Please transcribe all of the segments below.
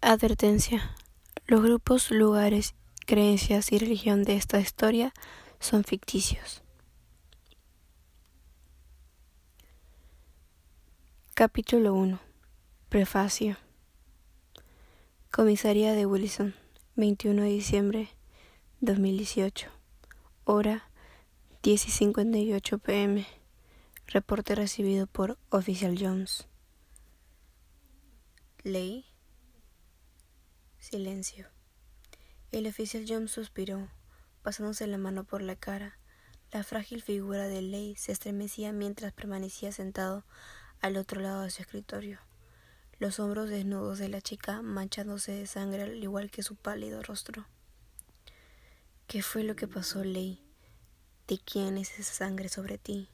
Advertencia: Los grupos, lugares, creencias y religión de esta historia son ficticios. Capítulo 1 Prefacio. Comisaría de Wilson, 21 de diciembre 2018 Hora 10 y 58 pm Reporte recibido por Oficial Jones. Ley Silencio. El oficial Jones suspiró, pasándose la mano por la cara. La frágil figura de Ley se estremecía mientras permanecía sentado al otro lado de su escritorio, los hombros desnudos de la chica manchándose de sangre al igual que su pálido rostro. ¿Qué fue lo que pasó, Ley? ¿De quién es esa sangre sobre ti?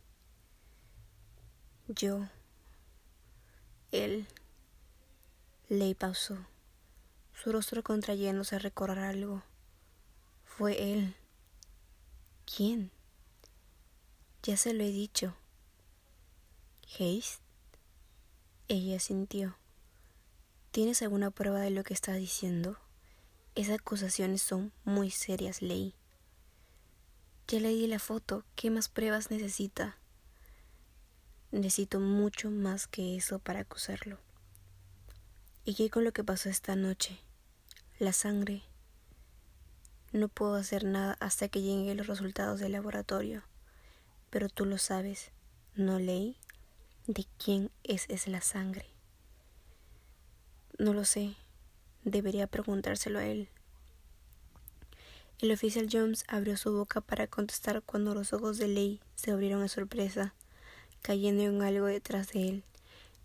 Yo. Él. Ley pausó su rostro contrayéndose a recordar algo. Fue él. ¿Quién? Ya se lo he dicho. ¿Haste? Ella sintió. ¿Tienes alguna prueba de lo que está diciendo? Esas acusaciones son muy serias, Ley. Ya le di la foto. ¿Qué más pruebas necesita? Necesito mucho más que eso para acusarlo. ¿Y qué con lo que pasó esta noche? La sangre. No puedo hacer nada hasta que lleguen los resultados del laboratorio. Pero tú lo sabes, ¿no leí? ¿De quién es, es la sangre? No lo sé. Debería preguntárselo a él. El oficial Jones abrió su boca para contestar cuando los ojos de Ley se abrieron en sorpresa, cayendo en algo detrás de él.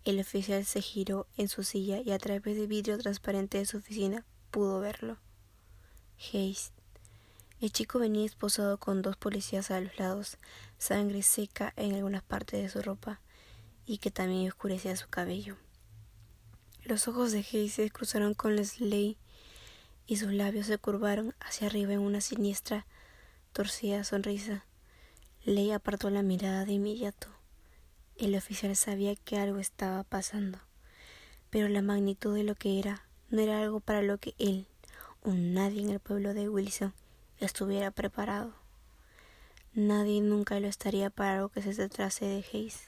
El oficial se giró en su silla y a través del vidrio transparente de su oficina pudo verlo. Haste. El chico venía esposado con dos policías a los lados, sangre seca en algunas partes de su ropa y que también oscurecía su cabello. Los ojos de Haste se cruzaron con Leslie y sus labios se curvaron hacia arriba en una siniestra, torcida sonrisa. Ley apartó la mirada de inmediato. El oficial sabía que algo estaba pasando, pero la magnitud de lo que era no era algo para lo que él o nadie en el pueblo de Wilson estuviera preparado. Nadie nunca lo estaría para algo que se tratase de Hayes.